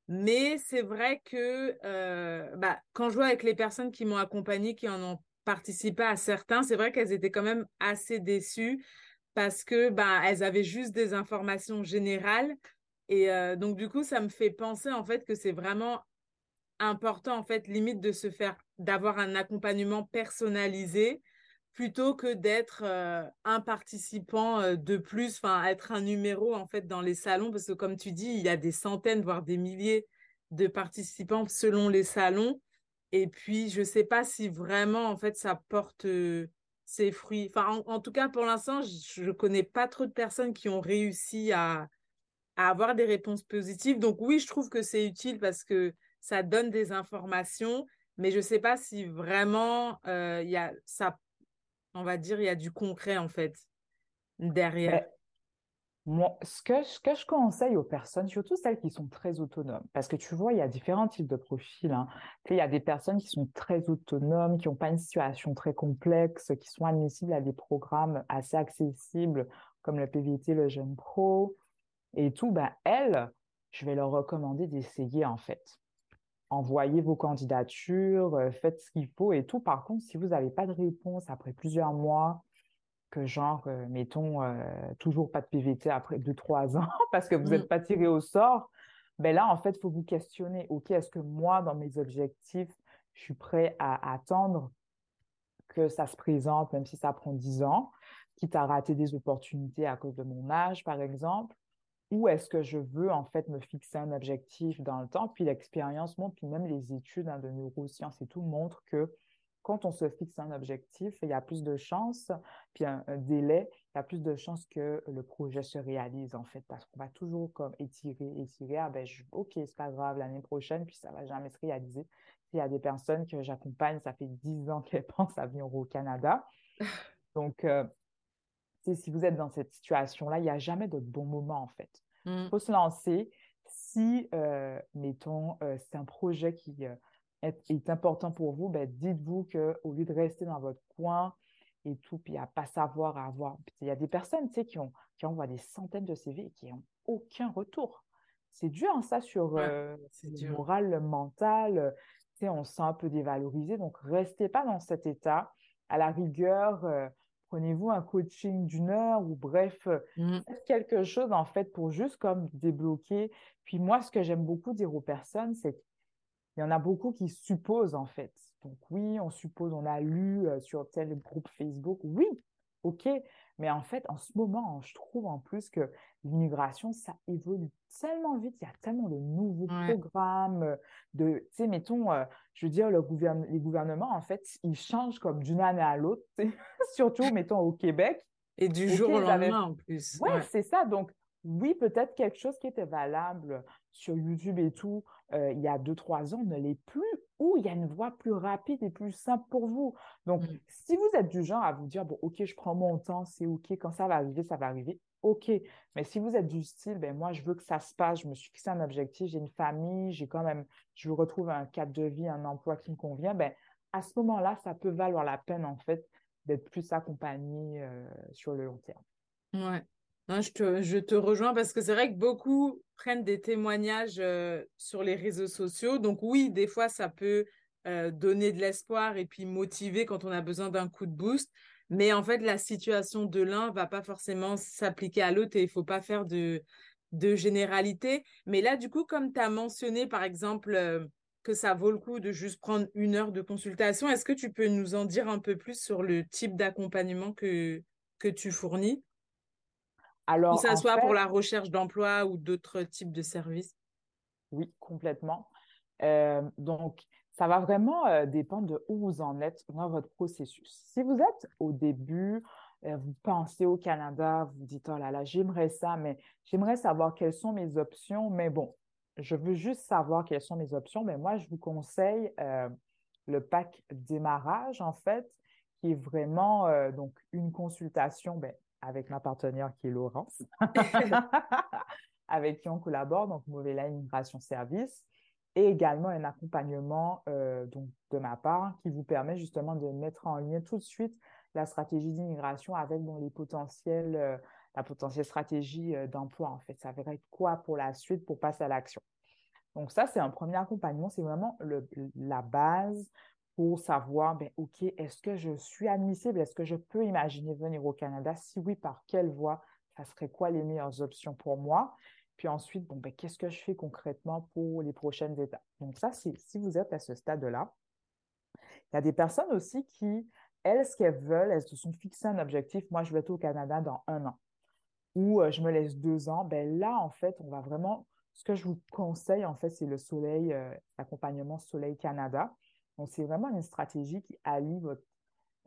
Mais c'est vrai que euh, bah, quand je vois avec les personnes qui m'ont accompagné, qui en ont participé à certains, c'est vrai qu'elles étaient quand même assez déçues parce que bah, elles avaient juste des informations générales. Et euh, donc, du coup, ça me fait penser en fait que c'est vraiment important, en fait, limite de se faire, d'avoir un accompagnement personnalisé plutôt que d'être euh, un participant euh, de plus, enfin être un numéro en fait dans les salons, parce que comme tu dis, il y a des centaines, voire des milliers de participants selon les salons. Et puis, je ne sais pas si vraiment en fait ça porte ses fruits. Enfin, en, tout cas, pour l'instant, je ne connais pas trop de personnes qui ont réussi à, à avoir des réponses positives. Donc oui, je trouve que c'est utile parce que ça donne des informations, mais je ne sais pas si vraiment il y a, ça on va dire, il y a du concret en fait derrière. Moi, ce, que, ce que je conseille aux personnes, surtout celles qui sont très autonomes, parce que tu vois, il y a différents types de profils. Hein. Il y a des personnes qui sont très autonomes, qui n'ont pas une situation très complexe, qui sont admissibles à des programmes assez accessibles, comme le PVT, le Jeune Pro et tout. Ben, elles, je vais leur recommander d'essayer en fait envoyez vos candidatures, euh, faites ce qu'il faut et tout. Par contre, si vous n'avez pas de réponse après plusieurs mois, que genre, euh, mettons, euh, toujours pas de PVT après deux, trois ans *laughs* parce que vous n'êtes mm. pas tiré au sort, ben là, en fait, il faut vous questionner, OK, est-ce que moi, dans mes objectifs, je suis prêt à attendre que ça se présente, même si ça prend dix ans, quitte à rater des opportunités à cause de mon âge, par exemple, où est-ce que je veux en fait me fixer un objectif dans le temps. Puis l'expérience montre, puis même les études hein, de neurosciences et tout montrent que quand on se fixe un objectif, il y a plus de chances, puis un, délai, il y a plus de chances que le projet se réalise en fait, parce qu'on va toujours comme étirer, étirer, ah ben je, ok, c'est pas grave, l'année prochaine, puis ça va jamais se réaliser. Il y a des personnes que j'accompagne, ça fait dix ans *laughs* qu'elles pensent à venir au Canada. *laughs* Donc, euh, si vous êtes dans cette situation-là, il n'y a jamais de bon moment, en fait. Il Mmh. faut se lancer. Si, euh, mettons, euh, c'est un projet qui euh, est, est important pour vous, ben, dites-vous qu'au lieu de rester dans votre coin et tout, puis à pas savoir, à avoir... Il y a des personnes, tu sais, qui, ont, qui envoient des centaines de CV et qui n'ont aucun retour. C'est dur, hein, ça, sur Ouais, le dur. moral, le mental. Tu sais, on se sent un peu dévalorisé. Donc, restez pas dans cet état. À la rigueur, prenez-vous un coaching d'une heure ou bref, euh, Mmh. faites quelque chose en fait pour juste comme débloquer. Puis moi, ce que j'aime beaucoup dire aux personnes, c'est qu'il y en a beaucoup qui supposent en fait. Donc oui, on suppose, on a lu euh, sur tel groupe Facebook, oui, ok. Mais en fait, en ce moment, je trouve en plus que l'immigration, ça évolue tellement vite. Il y a tellement de nouveaux Ouais. programmes, euh, de, tu sais, mettons, euh, je veux dire, le gouverne- les gouvernements, en fait, ils changent comme d'une année à l'autre, *laughs* surtout, mettons, au Québec. Et du jour au lendemain en plus. Ouais, Ouais. c'est ça. Donc, oui, peut-être quelque chose qui était valable sur YouTube et tout, euh, il y a deux, trois ans, ne l'est plus, ou il y a une voie plus rapide et plus simple pour vous. Donc, Mm. si vous êtes du genre à vous dire, bon, OK, je prends mon temps, c'est OK, quand ça va arriver, ça va arriver, OK. Mais si vous êtes du style, ben moi, je veux que ça se passe, je me suis fixé un objectif, j'ai une famille, j'ai quand même, je veux retrouver un cadre de vie, un emploi qui me convient, ben à ce moment-là, ça peut valoir la peine, en fait, d'être plus accompagné euh, sur le long terme. Ouais. Non, je te, je te rejoins parce que c'est vrai que beaucoup prennent des témoignages euh, sur les réseaux sociaux. Donc oui, des fois, ça peut euh, donner de l'espoir et puis motiver quand on a besoin d'un coup de boost. Mais en fait, la situation de l'un va pas forcément s'appliquer à l'autre et il faut pas faire de, de généralité. Mais là, du coup, comme tu as mentionné, par exemple, euh, que ça vaut le coup de juste prendre une heure de consultation, est-ce que tu peux nous en dire un peu plus sur le type d'accompagnement que, que tu fournis? Que Alors, ça en soit fait, pour la recherche d'emploi ou d'autres types de services? oui, complètement. Euh, donc, ça va vraiment euh, dépendre de où vous en êtes dans votre processus. Si vous êtes au début, euh, vous pensez au Canada, vous dites, oh là là, j'aimerais ça, mais j'aimerais savoir quelles sont mes options, mais bon, je veux juste savoir quelles sont mes options, mais moi, je vous conseille euh, le pack démarrage, en fait, qui est vraiment donc une consultation ben, avec ma partenaire qui est Laurence, *laughs* *laughs* avec qui on collabore, donc Movela Immigration Service, et également un accompagnement euh, donc, de ma part qui vous permet justement de mettre en lien tout de suite la stratégie d'immigration avec les potentiels, euh, la potentielle stratégie euh, d'emploi, en fait. Ça va être quoi pour la suite pour passer à l'action? Donc ça, c'est un premier accompagnement, c'est vraiment le, la base pour savoir, ben, OK, est-ce que je suis admissible? Est-ce que je peux imaginer venir au Canada? Si oui, par quelle voie? Ça serait quoi les meilleures options pour moi? Puis ensuite, bon, ben, qu'est-ce que je fais concrètement pour les prochaines étapes? Donc ça, si vous êtes à ce stade-là. Il y a des personnes aussi qui, elles, ce qu'elles veulent, elles se sont fixées un objectif. Moi, je vais être au Canada dans un an. Ou euh, je me laisse deux ans. Ben là, en fait, on va vraiment ce que je vous conseille, en fait, c'est le Soleil, euh, l'accompagnement Soleil Canada. Donc, c'est vraiment une stratégie qui allie votre,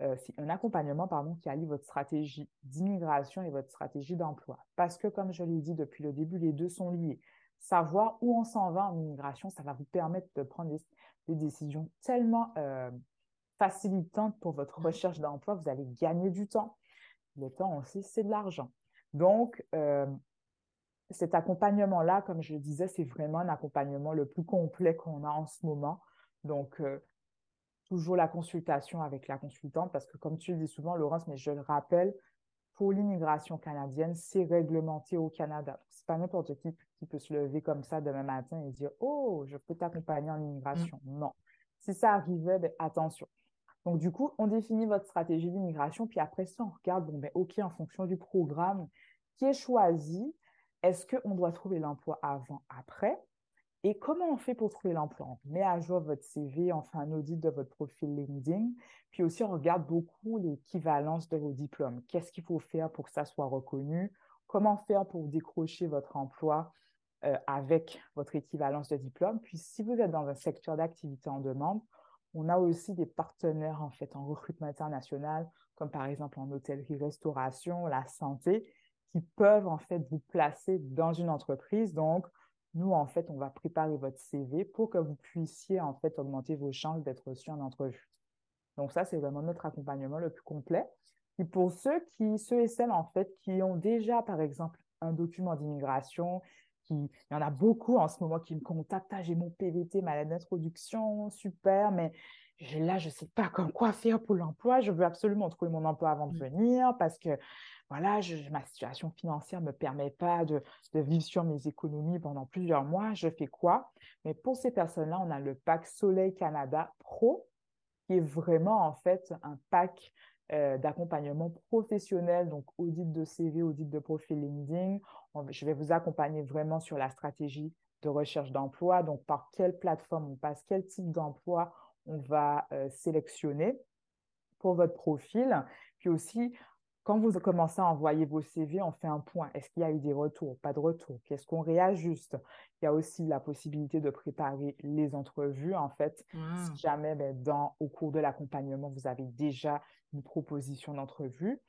euh, c'est un accompagnement, pardon, qui allie votre stratégie d'immigration et votre stratégie d'emploi. Parce que, comme je l'ai dit depuis le début, les deux sont liés. Savoir où on s'en va en immigration, ça va vous permettre de prendre des, des décisions tellement euh, facilitantes pour votre recherche d'emploi. Vous allez gagner du temps. Le temps aussi, c'est de l'argent. Donc, euh, cet accompagnement-là, comme je le disais, c'est vraiment un accompagnement le plus complet qu'on a en ce moment. Donc, euh, toujours la consultation avec la consultante, parce que comme tu le dis souvent, Laurence, mais je le rappelle, pour l'immigration canadienne, c'est réglementé au Canada. Ce n'est pas n'importe qui qui peut se lever comme ça demain matin et dire Oh, je peux t'accompagner en immigration. Mm. Non. Si ça arrivait, ben, attention. Donc, du coup, on définit votre stratégie d'immigration, puis après ça, on regarde, bon, ben, OK, en fonction du programme qui est choisi, est-ce qu'on doit trouver l'emploi avant, après? Et comment on fait pour trouver l'emploi? On met à jour votre CV, on fait un audit de votre profil LinkedIn, puis aussi on regarde beaucoup l'équivalence de vos diplômes. Qu'est-ce qu'il faut faire pour que ça soit reconnu? Comment faire pour décrocher votre emploi euh, avec votre équivalence de diplôme? Puis si vous êtes dans un secteur d'activité en demande, on a aussi des partenaires en fait en recrutement international, comme par exemple en hôtellerie-restauration, la santé, qui peuvent en fait vous placer dans une entreprise. Donc, nous, en fait, on va préparer votre CV pour que vous puissiez, en fait, augmenter vos chances d'être reçu en entrevue. Donc, ça, c'est vraiment notre accompagnement le plus complet. Et pour ceux qui, ceux et celles en fait, qui ont déjà, par exemple, un document d'immigration, qui, il y en a beaucoup en ce moment qui me contactent, ah, j'ai mon PVT, ma lettre d'introduction, super, mais là, je ne sais pas quoi faire pour l'emploi, je veux absolument trouver mon emploi avant de mmh. venir parce que voilà, ma situation financière ne me permet pas de, de, vivre sur mes économies pendant plusieurs mois, je fais quoi? Mais pour ces personnes-là, on a le pack Soleil Canada Pro, qui est vraiment en fait un pack euh, d'accompagnement professionnel, donc audit de CV, audit de profil LinkedIn. je vais vous accompagner vraiment sur la stratégie de recherche d'emploi, donc par quelle plateforme on passe, quel type d'emploi on va euh, sélectionner pour votre profil. Puis aussi, quand vous commencez à envoyer vos CV, on fait un point. Est-ce qu'il y a eu des retours? Pas de retours. Qu'est-ce qu'on réajuste? Il y a aussi la possibilité de préparer les entrevues. En fait, si mmh. jamais ben, dans, au cours de l'accompagnement, vous avez déjà une proposition d'entrevue.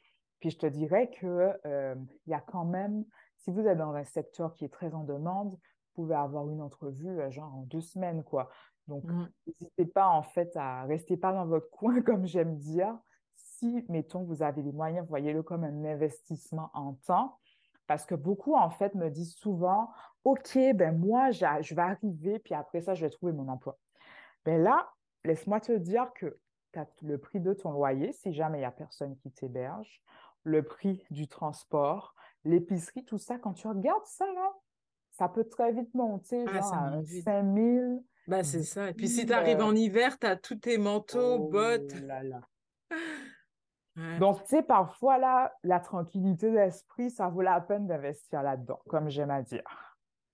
Puis je te dirais qu'il euh, y a quand même, si vous êtes dans un secteur qui est très en demande, vous pouvez avoir une entrevue euh, genre en deux semaines, quoi. Donc, mmh. n'hésitez pas en fait à rester pas dans votre *laughs* coin, comme j'aime dire si, mettons, vous avez les moyens, voyez-le comme un investissement en temps. Parce que beaucoup, en fait, me disent souvent, OK, ben moi, je vais arriver, puis après ça, je vais trouver mon emploi. Ben là, laisse-moi te dire que tu as le prix de ton loyer, si jamais il n'y a personne qui t'héberge, le prix du transport, l'épicerie, tout ça, quand tu regardes ça, là, ça peut très vite monter, ah, genre à 5 000. Bah, c'est ça. Et puis si tu arrives en hiver, tu as tous tes manteaux, oh bottes. Là là. *laughs* Donc, tu sais, parfois, là, la tranquillité d'esprit, ça vaut la peine d'investir là-dedans, comme j'aime à dire.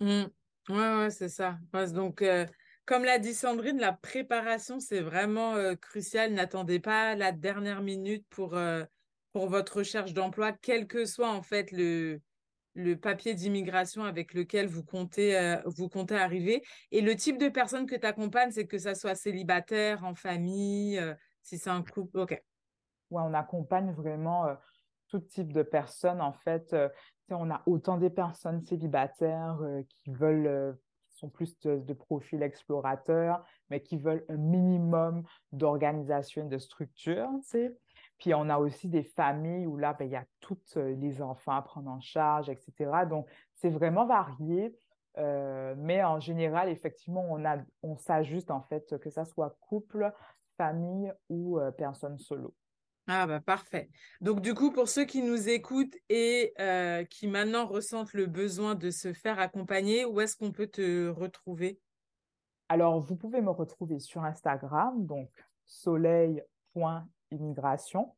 Mmh. Ouais, ouais, c'est ça. Donc, euh, comme l'a dit Sandrine, la préparation, c'est vraiment euh, crucial. N'attendez pas la dernière minute pour, euh, pour votre recherche d'emploi, quel que soit en fait le, le papier d'immigration avec lequel vous comptez, vous comptez arriver. Et le type de personne que tu accompagnes, c'est que ça soit célibataire, en famille, si c'est un couple. OK où on accompagne vraiment euh, tout type de personnes. En fait, euh, on a autant des personnes célibataires euh, qui veulent, qui sont plus de, profils explorateurs, mais qui veulent un minimum d'organisation de structure. Puis on a aussi des familles où là, ben, il y a tous les enfants à prendre en charge, etc. Donc, c'est vraiment varié. mais en général, effectivement, on, on s'ajuste en fait, que ça soit couple, famille ou personne solo. Ah bah parfait. Donc du coup, pour ceux qui nous écoutent et euh, qui maintenant ressentent le besoin de se faire accompagner, où est-ce qu'on peut te retrouver? Alors, vous pouvez me retrouver sur Instagram, donc soleil.immigration,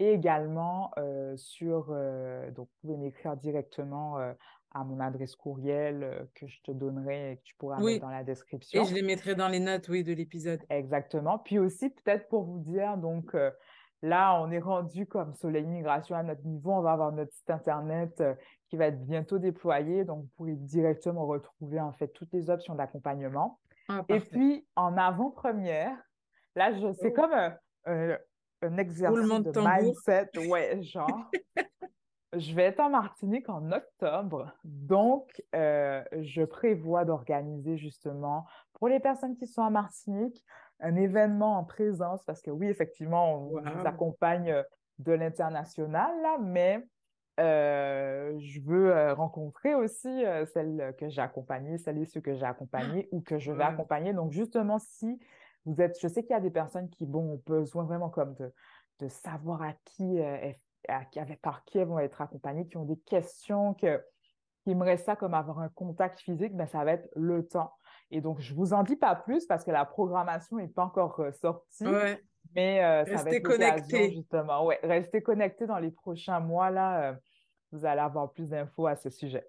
et également euh, sur, euh, donc vous pouvez m'écrire directement à mon adresse courriel que je te donnerai et que tu pourras mettre dans la description. Et je les mettrai dans les notes, oui, de l'épisode. Exactement. Puis aussi, peut-être pour vous dire, donc Là, on est rendu comme Soleil Immigration à notre niveau. On va avoir notre site internet euh, qui va être bientôt déployé. Donc, vous pourrez directement retrouver en fait toutes les options d'accompagnement. Ah, et puis, en avant-première, là, c'est oh. comme un, exercice de, mindset. *laughs* Ouais, genre. je vais être en Martinique en octobre. Donc, euh, je prévois d'organiser justement pour les personnes qui sont en Martinique un événement en présence, parce que oui, effectivement, on vous accompagne euh, de l'international, là, mais euh, je veux euh, rencontrer aussi celles que j'ai accompagnées, celles et ceux que j'ai accompagnés ou que je vais accompagner. Donc, justement, si vous êtes, je sais qu'il y a des personnes qui bon, ont besoin vraiment comme de, de savoir à qui, à, par qui elles vont être accompagnées, qui ont des questions, que, qui aimeraient ça comme avoir un contact physique, ben, ça va être le temps. Et donc, je ne vous en dis pas plus parce que la programmation n'est pas encore euh, sortie. Mais euh, ça va être connecté. justement. Ouais, restez connectés dans les prochains mois. Là, euh, vous allez avoir plus d'infos à ce sujet.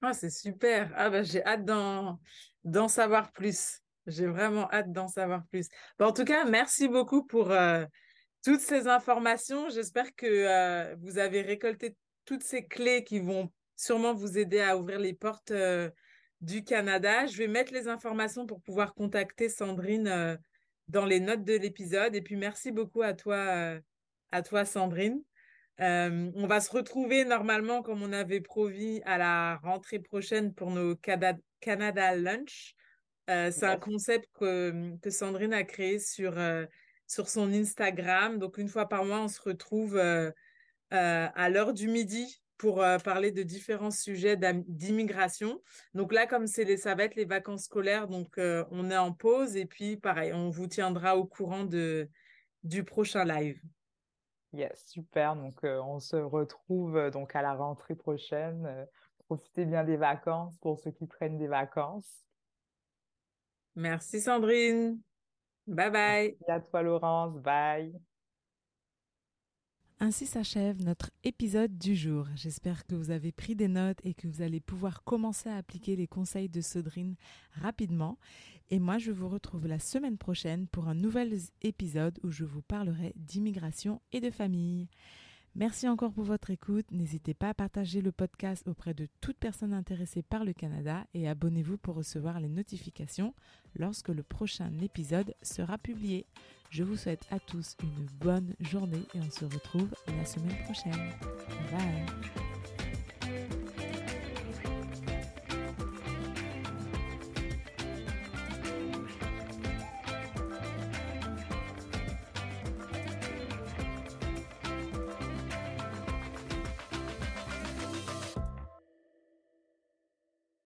Ah, c'est super. Ah, ben, j'ai hâte d'en savoir plus. J'ai vraiment hâte d'en savoir plus. en tout cas, merci beaucoup pour toutes ces informations. J'espère que vous avez récolté toutes ces clés qui vont sûrement vous aider à ouvrir les portes du Canada. Je vais mettre les informations pour pouvoir contacter Sandrine euh, dans les notes de l'épisode. Et puis merci beaucoup à toi, euh, à toi Sandrine. Euh, on va se retrouver normalement, comme on avait promis, à la rentrée prochaine pour nos Canada, Lunch. c'est un concept que, Sandrine a créé sur sur son Instagram. Donc, une fois par mois, on se retrouve à l'heure du midi pour parler de différents sujets d'immigration. Donc là, comme c'est les, ça va être les vacances scolaires, donc on est en pause et puis pareil, on vous tiendra au courant de, du prochain live. Yes, super. Donc on se retrouve donc à la rentrée prochaine. profitez bien des vacances pour ceux qui prennent des vacances. Merci Sandrine. Bye bye. Merci à toi Laurence. Bye. Ainsi s'achève notre épisode du jour. J'espère que vous avez pris des notes et que vous allez pouvoir commencer à appliquer les conseils de Sodrine rapidement. Et moi, je vous retrouve la semaine prochaine pour un nouvel épisode où je vous parlerai d'immigration et de famille. Merci encore pour votre écoute. N'hésitez pas à partager le podcast auprès de toute personne intéressée par le Canada et abonnez-vous pour recevoir les notifications lorsque le prochain épisode sera publié. Je vous souhaite à tous une bonne journée et on se retrouve la semaine prochaine. Bye